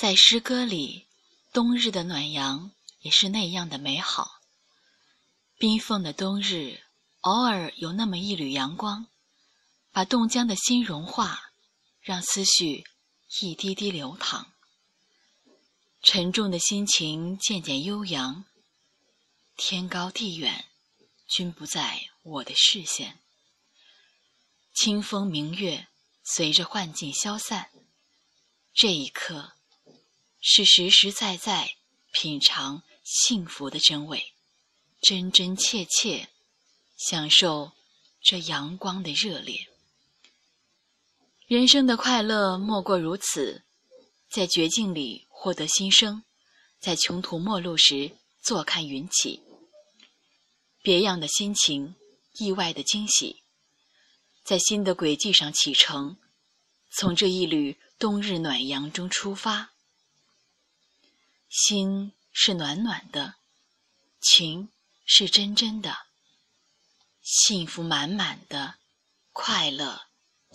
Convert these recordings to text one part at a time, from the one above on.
在诗歌里，冬日的暖阳也是那样的美好。冰封的冬日，偶尔有那么一缕阳光，把冻僵的心融化，让思绪一滴滴流淌。沉重的心情渐渐悠扬，天高地远，均不在我的视线。清风明月，随着幻境消散。这一刻。是实实在在品尝幸福的真味，真真切切享受这阳光的热烈。人生的快乐莫过如此，在绝境里获得新生，在穷途末路时坐看云起。别样的心情，意外的惊喜，在新的轨迹上启程，从这一缕冬日暖阳中出发。心是暖暖的，情是真真的，幸福满满的，快乐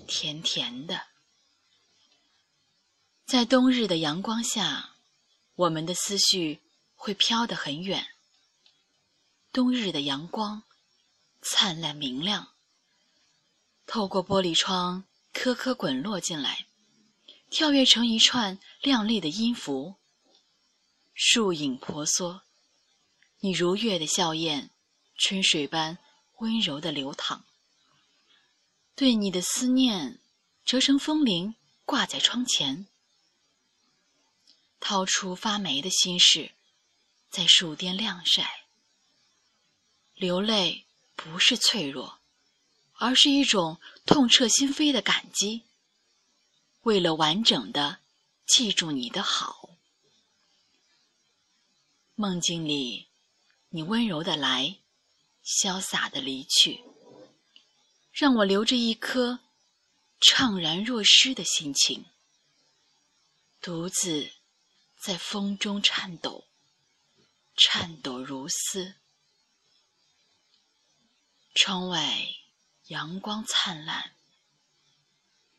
甜甜的。在冬日的阳光下，我们的思绪会飘得很远。冬日的阳光灿烂明亮，透过玻璃窗颗颗滚落进来，跳跃成一串亮丽的音符。树影婆娑，你如月的笑靥，春水般温柔的流淌。对你的思念，折成风铃挂在窗前。掏出发霉的心事，在树巅晾晒。流泪不是脆弱，而是一种痛彻心扉的感激。为了完整的记住你的好。梦境里，你温柔的来，潇洒的离去，让我留着一颗怅然若失的心情，独自在风中颤抖，颤抖如丝。窗外阳光灿烂，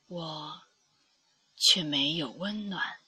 我却没有温暖。